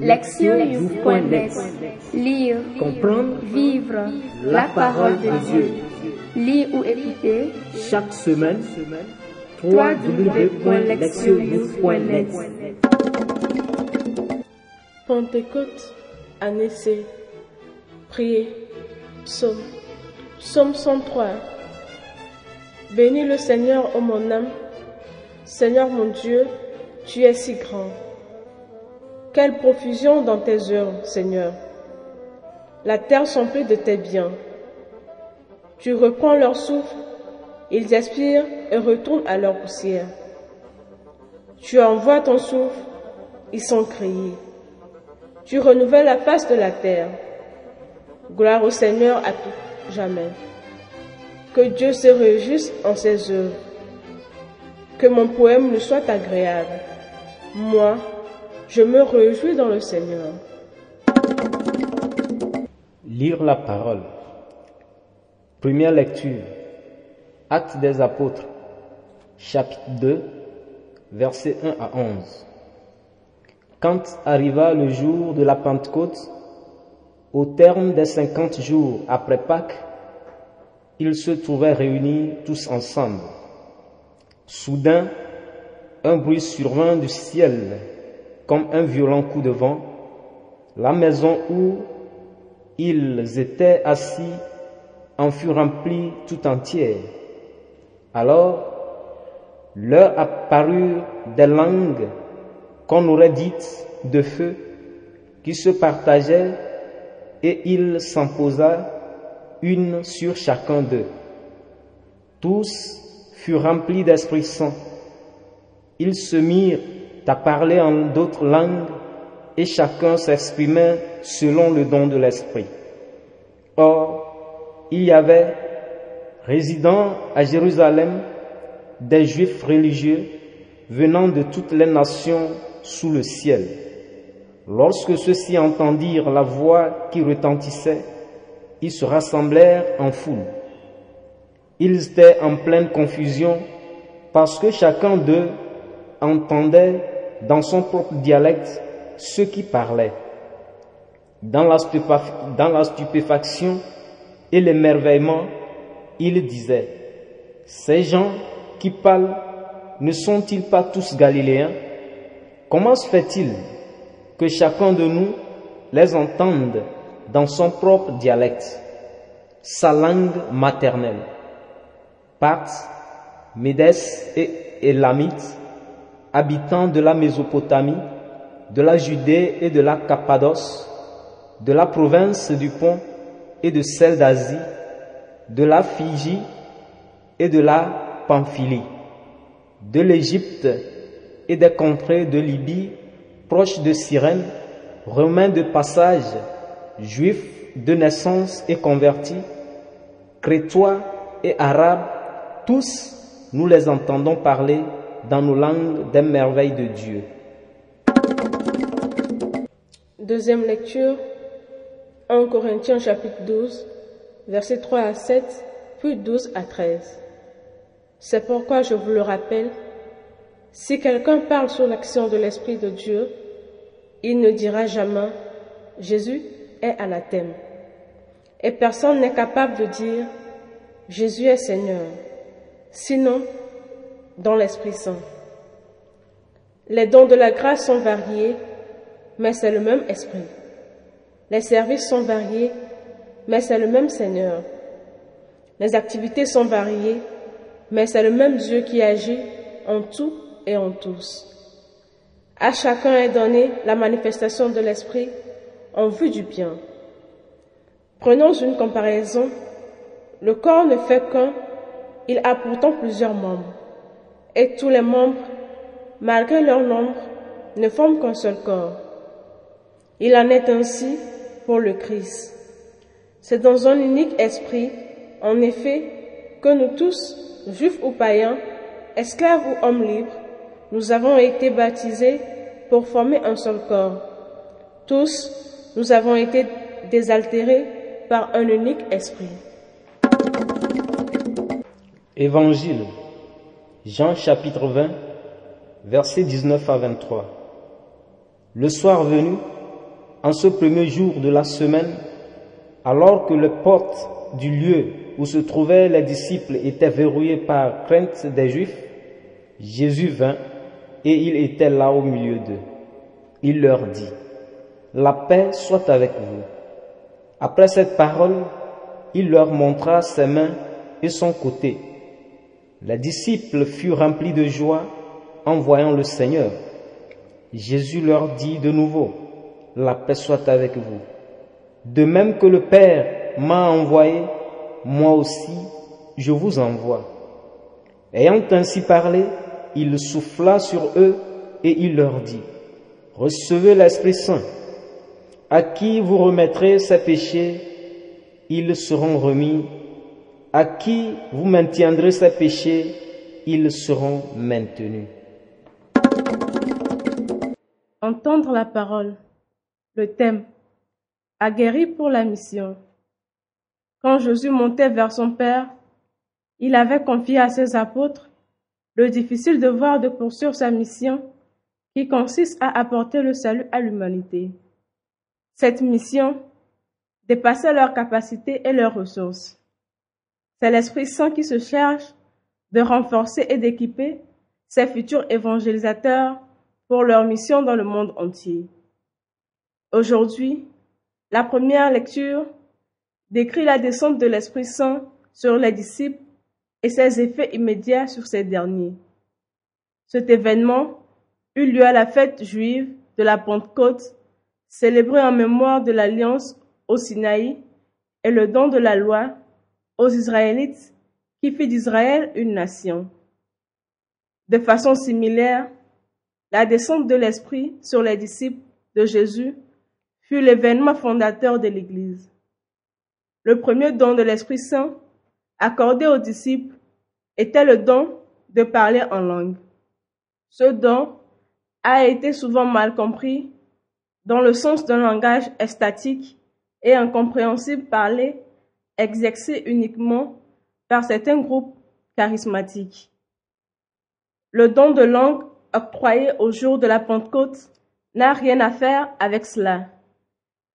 Lectionnews.net Lire, Comprendre, vivre la parole de Dieu. Lire ou écouter chaque semaine, www.lectionnews.net Pentecôte, année C. Priez. Psaume. Psaume 103. Bénis le Seigneur, ô mon âme. Seigneur mon Dieu, tu es si grand. Quelle profusion dans tes œuvres, Seigneur. La terre s'emplit de tes biens. Tu reprends leur souffle, ils expirent et retournent à leur poussière. Tu envoies ton souffle, ils sont créés. Tu renouvelles la face de la terre. Gloire au Seigneur à tout jamais. Que Dieu se réjouisse en ses œuvres. Que mon poème lui soit agréable. Moi, je me réjouis dans le Seigneur. lire la parole. Première lecture. Actes des apôtres, chapitre 2, versets 1 à 11. Quand arriva le jour de la Pentecôte, au terme des cinquante jours après Pâques, ils se trouvaient réunis tous ensemble. Soudain, un bruit survint du ciel, comme un violent coup de vent. La maison où ils étaient assis en fut remplie tout entière. Alors, leur apparurent des langues qu'on aurait dites de feu, qui se partageaient, et il s'en une sur chacun d'eux. Tous furent remplis d'Esprit Saint. Ils se mirent à parler en d'autres langues et chacun s'exprimait selon le don de l'Esprit. Or, il y avait, résidant à Jérusalem, des Juifs religieux venant de toutes les nations sous le ciel. Lorsque ceux-ci entendirent la voix qui retentissait, ils se rassemblèrent en foule. Ils étaient en pleine confusion parce que chacun d'eux entendait dans son propre dialecte ceux qui parlaient. Dans la, stupéfaction et l'émerveillement, il disait, ces gens qui parlent ne sont-ils pas tous galiléens? Comment se fait-il que chacun de nous les entende dans son propre dialecte, sa langue maternelle? Parthes, Médès et Élamites, habitants de la Mésopotamie, de la Judée et de la Cappadoce, de la province du Pont et de celle d'Asie, de la Fiji et de la Pamphylie, de l'Égypte et des contrées de Libye, proches de Cyrène, romains de passage, juifs de naissance et convertis, crétois et arabes, tous nous les entendons parler dans nos langues des merveilles de Dieu. Deuxième lecture, 1 Corinthiens chapitre 12, versets 3 à 7, puis 12 à 13. C'est pourquoi je vous le rappelle, si quelqu'un parle sur l'action de l'Esprit de Dieu, il ne dira jamais Jésus est anathème. Et personne n'est capable de dire Jésus est Seigneur, sinon dans l'Esprit Saint. Les dons de la grâce sont variés, mais c'est le même Esprit. Les services sont variés, mais c'est le même Seigneur. Les activités sont variées, mais c'est le même Dieu qui agit en tout et en tous. À chacun est donné la manifestation de l'Esprit en vue du bien. Prenons une comparaison. Le corps ne fait qu'un, il a pourtant plusieurs membres. Et tous les membres, malgré leur nombre, ne forment qu'un seul corps. Il en est ainsi pour le Christ. C'est dans un unique esprit, en effet, que nous tous, juifs ou païens, esclaves ou hommes libres, nous avons été baptisés pour former un seul corps. Tous, nous avons été désaltérés par un unique esprit. Évangile, Jean chapitre 20, versets 19 à 23. Le soir venu, en ce premier jour de la semaine, alors que les portes du lieu où se trouvaient les disciples étaient verrouillées par crainte des Juifs, Jésus vint et il était là au milieu d'eux. Il leur dit, La paix soit avec vous. Après cette parole, il leur montra ses mains et son côté. Les disciples furent remplis de joie en voyant le Seigneur. Jésus leur dit de nouveau, La paix soit avec vous. De même que le Père m'a envoyé, moi aussi je vous envoie. Ayant ainsi parlé, il souffla sur eux et il leur dit, Recevez l'Esprit Saint. À qui vous remettrez ces péchés, ils seront remis. À qui vous maintiendrez ces péchés, ils seront maintenus. Entendre la parole. Le thème. Aguerri pour la mission. Quand Jésus montait vers son Père, il avait confié à ses apôtres le difficile devoir de poursuivre sa mission qui consiste à apporter le salut à l'humanité. Cette mission dépassait leurs capacités et leurs ressources. C'est l'Esprit Saint qui se charge de renforcer et d'équiper ces futurs évangélisateurs pour leur mission dans le monde entier. Aujourd'hui, la première lecture décrit la descente de l'Esprit Saint sur les disciples et ses effets immédiats sur ces derniers. Cet événement eut lieu à la fête juive de la Pentecôte, célébrée en mémoire de l'alliance au Sinaï et le don de la loi aux Israélites qui fit d'Israël une nation. De façon similaire, la descente de l'Esprit sur les disciples de Jésus fut l'événement fondateur de l'Église. Le premier don de l'Esprit Saint accordé aux disciples était le don de parler en langue. Ce don a été souvent mal compris dans le sens d'un langage estatique et incompréhensible parlé, exercé uniquement par certains groupes charismatiques. Le don de langue octroyé au jour de la Pentecôte n'a rien à faire avec cela.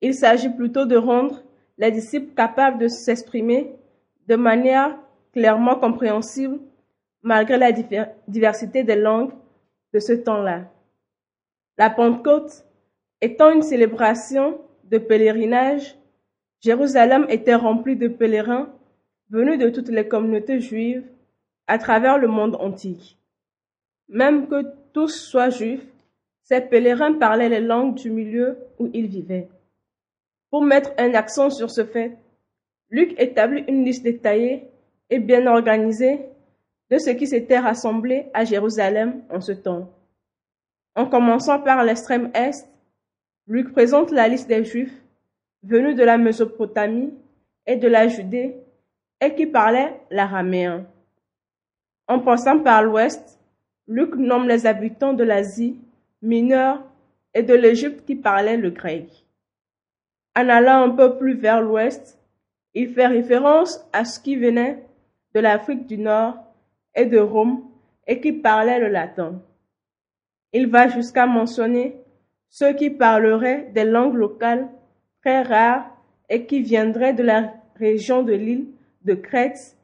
Il s'agit plutôt de rendre les disciples capables de s'exprimer de manière clairement compréhensible malgré la diversité des langues de ce temps-là. La Pentecôte étant une célébration de pèlerinage, Jérusalem était remplie de pèlerins venus de toutes les communautés juives à travers le monde antique. Même que tous soient juifs, ces pèlerins parlaient les langues du milieu où ils vivaient. Pour mettre un accent sur ce fait, Luc établit une liste détaillée et bien organisée de ce qui s'était rassemblé à Jérusalem en ce temps. En commençant par l'extrême est, Luc présente la liste des Juifs venus de la Mésopotamie et de la Judée et qui parlaient l'araméen. En passant par l'ouest, Luc nomme les habitants de l'Asie mineure et de l'Égypte qui parlaient le grec. En allant un peu plus vers l'ouest, il fait référence à ce qui venait de l'Afrique du Nord et de Rome et qui parlaient le latin. Il va jusqu'à mentionner ceux qui parleraient des langues locales très rares et qui viendraient de la région de l'île de Crète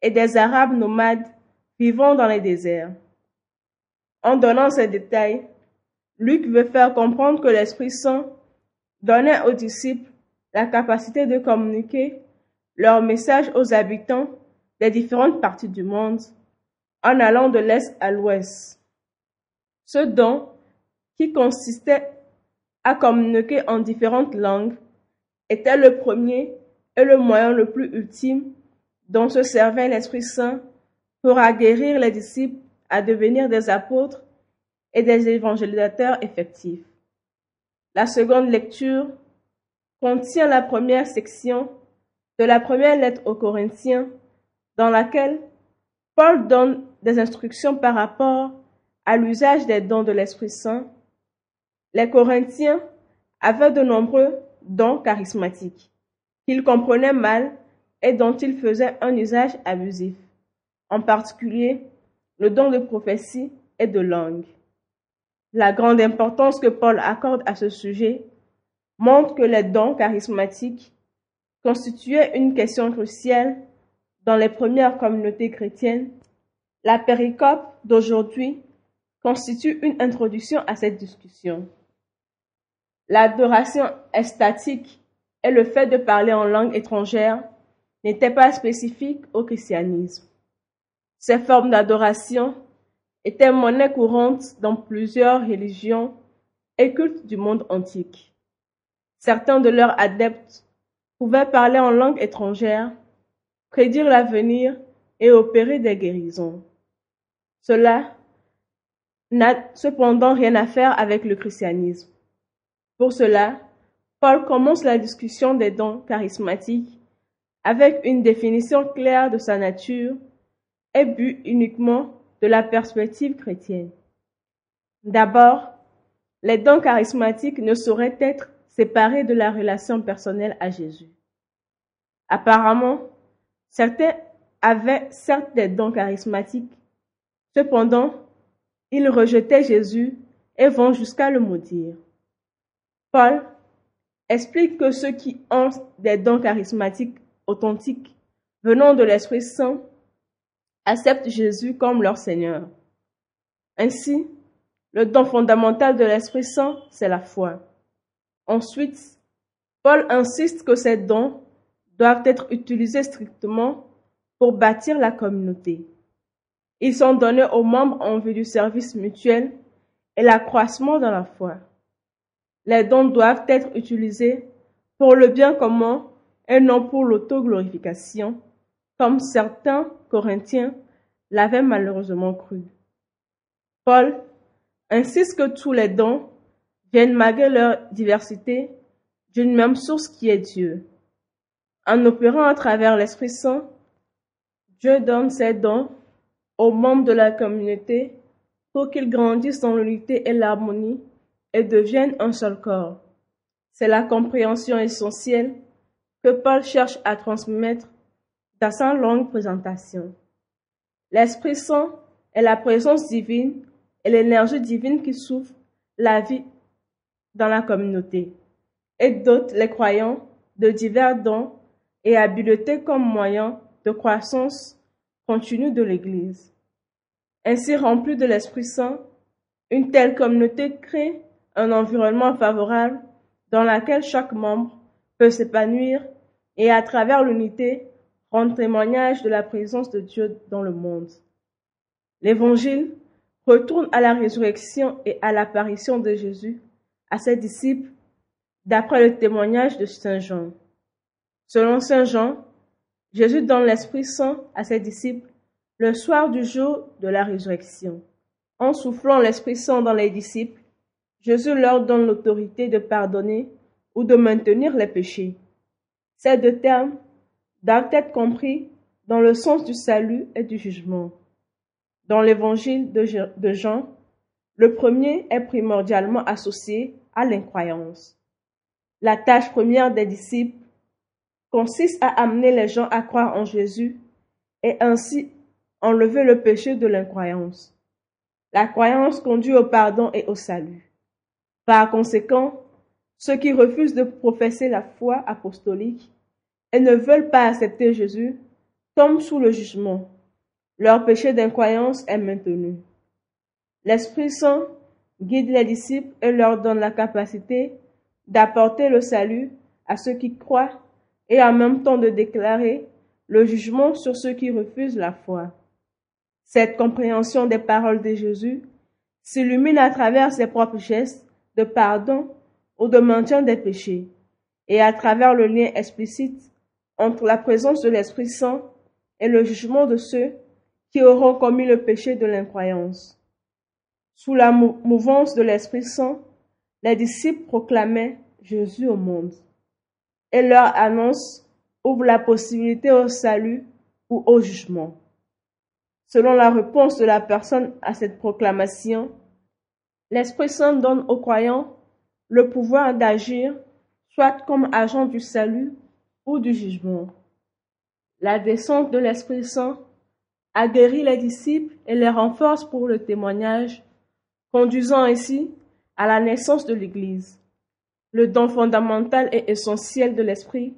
et des Arabes nomades vivant dans les déserts. En donnant ces détails, Luc veut faire comprendre que l'Esprit Saint donnait aux disciples la capacité de communiquer leur message aux habitants des différentes parties du monde en allant de l'est à l'ouest. Ce don, qui consistait à communiquer en différentes langues, était le premier et le moyen le plus ultime dont se servait l'Esprit Saint pour aguerrir les disciples à devenir des apôtres et des évangélisateurs effectifs. La seconde lecture contient la première section de la première lettre aux Corinthiens, dans laquelle Paul donne des instructions par rapport à l'usage des dons de l'Esprit Saint. Les Corinthiens avaient de nombreux dons charismatiques qu'ils comprenaient mal et dont ils faisaient un usage abusif, en particulier le don de prophétie et de langue. La grande importance que Paul accorde à ce sujet montre que les dons charismatiques constituaient une question cruciale dans les premières communautés chrétiennes, la péricope d'aujourd'hui constitue une introduction à cette discussion. L'adoration estatique et le fait de parler en langue étrangère n'étaient pas spécifiques au christianisme. Ces formes d'adoration étaient monnaie courante dans plusieurs religions et cultes du monde antique. Certains de leurs adeptes pouvaient parler en langue étrangère, prédire l'avenir et opérer des guérisons. Cela n'a cependant rien à faire avec le christianisme. Pour cela, Paul commence la discussion des dons charismatiques avec une définition claire de sa nature et but uniquement de la perspective chrétienne. D'abord, les dons charismatiques ne sauraient être séparés de la relation personnelle à Jésus. Apparemment, certains avaient certes des dons charismatiques, cependant, ils rejetaient Jésus et vont jusqu'à le maudire. Paul explique que ceux qui ont des dons charismatiques authentiques venant de l'Esprit Saint acceptent Jésus comme leur Seigneur. Ainsi, le don fondamental de l'Esprit Saint, c'est la foi. Ensuite, Paul insiste que ces dons doivent être utilisés strictement pour bâtir la communauté. Ils sont donnés aux membres en vue du service mutuel et l'accroissement dans la foi. Les dons doivent être utilisés pour le bien commun et non pour l'autoglorification, comme certains Corinthiens l'avaient malheureusement cru. Paul insiste que tous les dons viennent malgré leur diversité d'une même source qui est Dieu. En opérant à travers l'Esprit Saint, Dieu donne ses dons aux membres de la communauté pour qu'ils grandissent dans l'unité et l'harmonie et deviennent un seul corps. C'est la compréhension essentielle que Paul cherche à transmettre dans sa longue présentation. L'Esprit Saint est la présence divine et l'énergie divine qui souffle la vie dans la communauté et dote les croyants de divers dons et habiletés comme moyen de croissance continue de l'Église. Ainsi remplie de l'Esprit Saint, une telle communauté crée un environnement favorable dans lequel chaque membre peut s'épanouir et à travers l'unité rendre témoignage de la présence de Dieu dans le monde. L'Évangile retourne à la résurrection et à l'apparition de Jésus à ses disciples d'après le témoignage de Saint Jean. Selon Saint Jean, Jésus donne l'Esprit Saint à ses disciples le soir du jour de la résurrection. En soufflant l'Esprit Saint dans les disciples, Jésus leur donne l'autorité de pardonner ou de maintenir les péchés. Ces deux termes doivent être dans le sens du salut et du jugement. Dans l'évangile de Jean, le premier est primordialement associé à l'incroyance. La tâche première des disciples consiste à amener les gens à croire en Jésus et ainsi enlever le péché de l'incroyance. La croyance conduit au pardon et au salut. Par conséquent, ceux qui refusent de professer la foi apostolique et ne veulent pas accepter Jésus tombent sous le jugement. Leur péché d'incroyance est maintenu. L'Esprit Saint guide les disciples et leur donne la capacité d'apporter le salut à ceux qui croient et en même temps de déclarer le jugement sur ceux qui refusent la foi. Cette compréhension des paroles de Jésus s'illumine à travers ses propres gestes de pardon ou de maintien des péchés et à travers le lien explicite entre la présence de l'Esprit Saint et le jugement de ceux qui auront commis le péché de l'incroyance. Sous la mouvance de l'Esprit Saint, les disciples proclamaient Jésus au monde. Et leur annonce ouvre la possibilité au salut ou au jugement. Selon la réponse de la personne à cette proclamation, l'Esprit Saint donne aux croyants le pouvoir d'agir soit comme agent du salut ou du jugement. La descente de l'Esprit Saint a guéri les disciples et les renforce pour le témoignage conduisant ainsi à la naissance de l'Église. Le don fondamental et essentiel de l'Esprit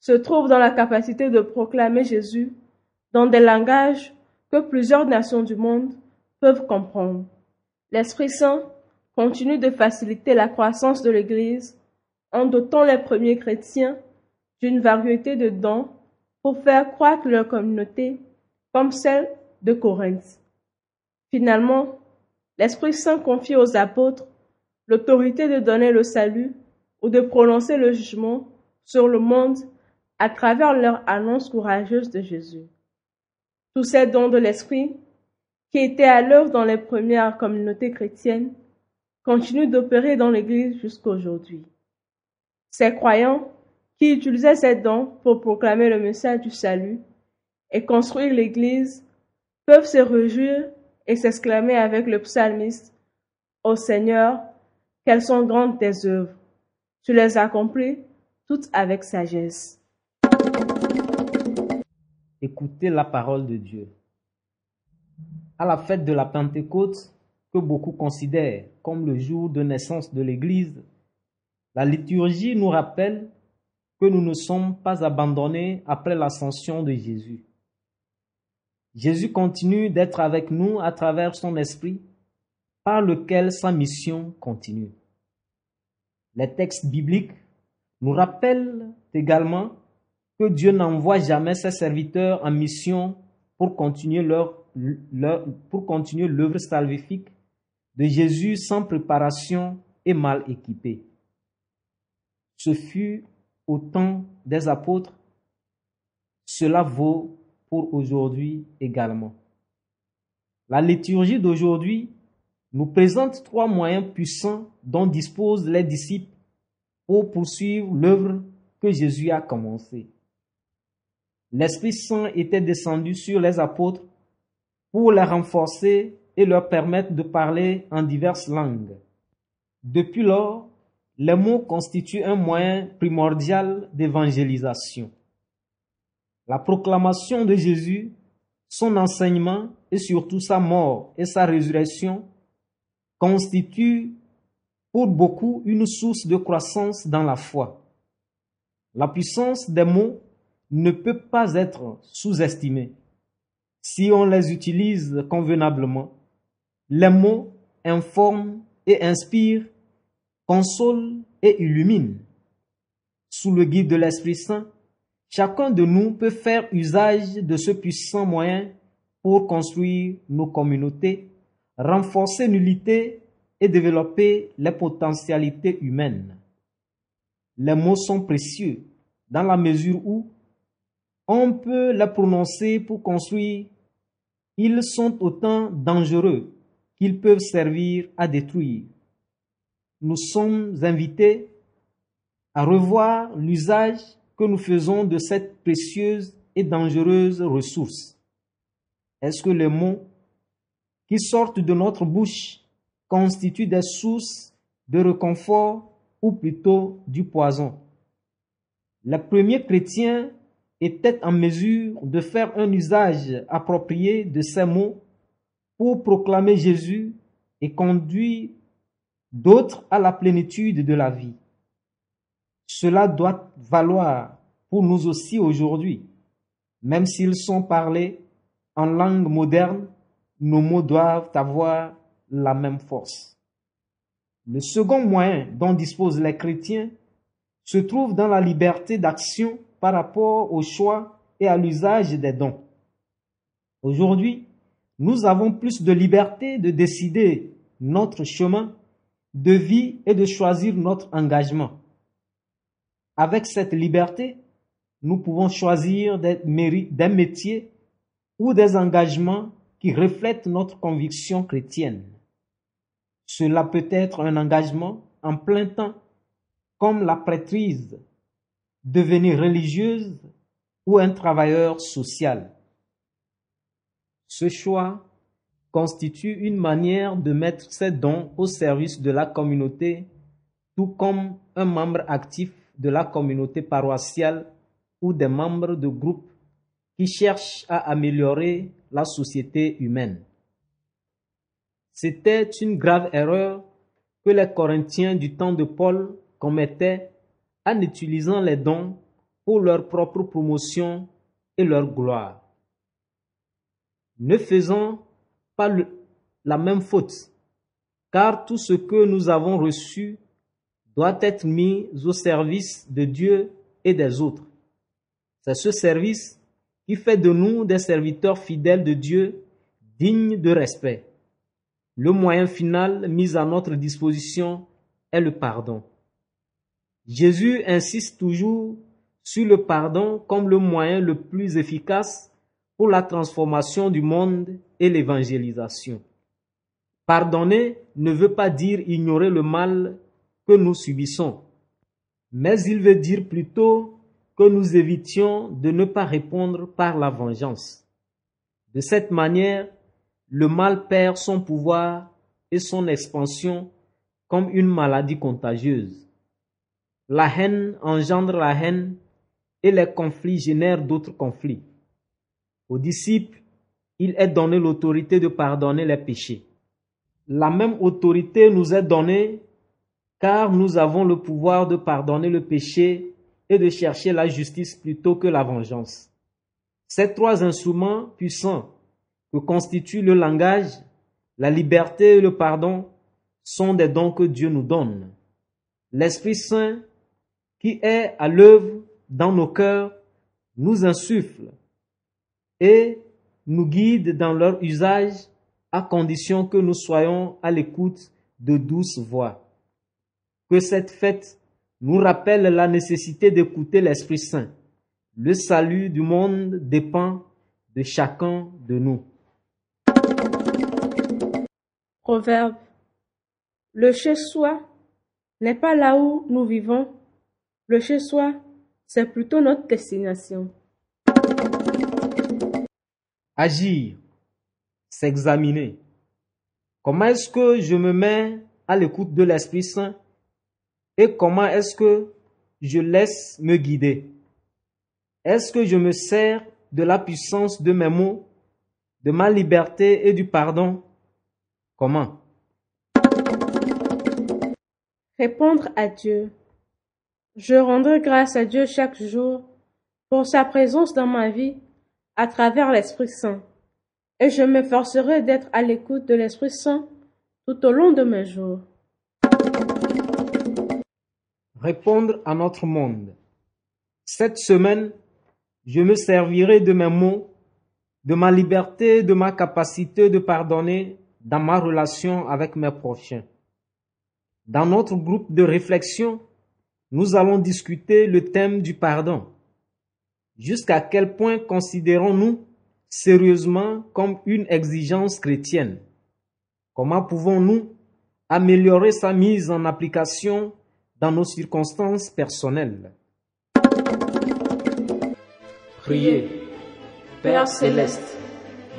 se trouve dans la capacité de proclamer Jésus dans des langages que plusieurs nations du monde peuvent comprendre. L'Esprit Saint continue de faciliter la croissance de l'Église en dotant les premiers chrétiens d'une variété de dons pour faire croître leur communauté comme celle de Corinthe. Finalement, l'Esprit Saint confie aux apôtres l'autorité de donner le salut ou de prononcer le jugement sur le monde à travers leur annonce courageuse de Jésus. Tous ces dons de l'Esprit, qui étaient à l'œuvre dans les premières communautés chrétiennes, continuent d'opérer dans l'Église jusqu'aujourd'hui. Ces croyants qui utilisaient ces dons pour proclamer le message du salut et construire l'Église peuvent se réjouir et s'exclamer avec le psalmiste Ô Seigneur, quelles sont grandes tes œuvres. Tu les accomplis toutes avec sagesse. Écoutez la parole de Dieu. À la fête de la Pentecôte, que beaucoup considèrent comme le jour de naissance de l'Église, la liturgie nous rappelle que nous ne sommes pas abandonnés après l'ascension de Jésus. Jésus continue d'être avec nous à travers son esprit, par lequel sa mission continue. Les textes bibliques nous rappellent également que Dieu n'envoie jamais ses serviteurs en mission pour continuer leur, pour continuer l'œuvre salvifique de Jésus sans préparation et mal équipés. Ce fut au temps des apôtres, cela vaut pour aujourd'hui également. La liturgie d'aujourd'hui nous présente trois moyens puissants dont disposent les disciples pour poursuivre l'œuvre que Jésus a commencée. L'Esprit Saint était descendu sur les apôtres pour les renforcer et leur permettre de parler en diverses langues. Depuis lors, les mots constituent un moyen primordial d'évangélisation. La proclamation de Jésus, son enseignement et surtout sa mort et sa résurrection constituent pour beaucoup une source de croissance dans la foi. La puissance des mots ne peut pas être sous-estimée. Si on les utilise convenablement, les mots informent et inspirent, consolent et illuminent. Sous le guide de l'Esprit Saint, chacun de nous peut faire usage de ce puissant moyen pour construire nos communautés, renforcer l'unité et développer les potentialités humaines. Les mots sont précieux dans la mesure où on peut les prononcer pour construire. Ils sont autant dangereux qu'ils peuvent servir à détruire. Nous sommes invités à revoir l'usage que nous faisons de cette précieuse et dangereuse ressource. Est-ce que les mots qui sortent de notre bouche constituent des sources de réconfort ou plutôt du poison? Les premiers chrétiens était en mesure de faire un usage approprié de ces mots pour proclamer Jésus et conduire d'autres à la plénitude de la vie. Cela doit valoir pour nous aussi aujourd'hui. Même s'ils sont parlés en langue moderne, nos mots doivent avoir la même force. Le second moyen dont disposent les chrétiens se trouve dans la liberté d'action par rapport au choix et à l'usage des dons. Aujourd'hui, nous avons plus de liberté de décider notre chemin de vie et de choisir notre engagement. Avec cette liberté, nous pouvons choisir des, métiers ou des engagements qui reflètent notre conviction chrétienne. Cela peut être un engagement en plein temps, comme la prêtrise devenir religieuse ou un travailleur social. Ce choix constitue une manière de mettre ses dons au service de la communauté, tout comme un membre actif de la communauté paroissiale ou des membres de groupes qui cherchent à améliorer la société humaine. C'était une grave erreur que les Corinthiens du temps de Paul commettaient en utilisant les dons pour leur propre promotion et leur gloire. Ne faisons pas la même faute, car tout ce que nous avons reçu doit être mis au service de Dieu et des autres. C'est ce service qui fait de nous des serviteurs fidèles de Dieu, dignes de respect. Le moyen final mis à notre disposition est le pardon. Jésus insiste toujours sur le pardon comme le moyen le plus efficace pour la transformation du monde et l'évangélisation. Pardonner ne veut pas dire ignorer le mal que nous subissons, mais il veut dire plutôt que nous évitions de ne pas répondre par la vengeance. De cette manière, le mal perd son pouvoir et son expansion comme une maladie contagieuse. La haine engendre la haine et les conflits génèrent d'autres conflits. Aux disciples, il est donné l'autorité de pardonner les péchés. La même autorité nous est donnée car nous avons le pouvoir de pardonner le péché et de chercher la justice plutôt que la vengeance. Ces trois instruments puissants que constituent le langage, la liberté et le pardon sont des dons que Dieu nous donne. L'Esprit Saint, qui est à l'œuvre dans nos cœurs, nous insuffle et nous guide dans leur usage à condition que nous soyons à l'écoute de douces voix. Que cette fête nous rappelle la nécessité d'écouter l'Esprit Saint. Le salut du monde dépend de chacun de nous. Proverbe. Le chez-soi n'est pas là où nous vivons. Le chez-soi, c'est plutôt notre destination. Agir, s'examiner. Comment est-ce que je me mets à l'écoute de l'Esprit Saint et comment est-ce que je laisse me guider? Est-ce que je me sers de la puissance de mes mots, de ma liberté et du pardon? Comment? Répondre à Dieu. Je rendrai grâce à Dieu chaque jour pour sa présence dans ma vie à travers l'Esprit Saint. Et je m'efforcerai d'être à l'écoute de l'Esprit Saint tout au long de mes jours répondre à notre monde. Cette semaine, je me servirai de mes mots, de ma liberté, de ma capacité de pardonner dans ma relation avec mes prochains. Dans notre groupe de réflexion, nous allons discuter le thème du pardon. Jusqu'à quel point considérons-nous sérieusement comme une exigence chrétienne? Comment pouvons-nous améliorer sa mise en application dans nos circonstances personnelles? Priez. Père céleste,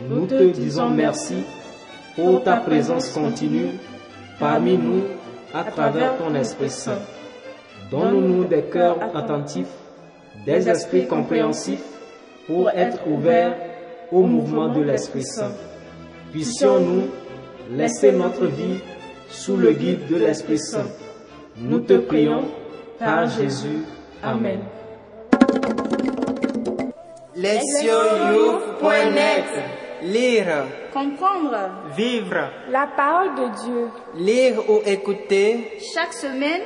nous te disons merci pour ta présence continue parmi nous à travers ton Esprit Saint. Donne-nous des cœurs attentifs, des esprits compréhensifs pour être ouverts au mouvement de l'Esprit Saint. Puissions-nous laisser notre vie sous le guide de l'Esprit Saint. Nous te prions par Jésus. Amen. Lesioyou.net Lire, comprendre, vivre. La parole de Dieu. Lire ou écouter. Chaque semaine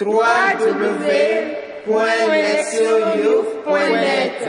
www.lectionyouf.net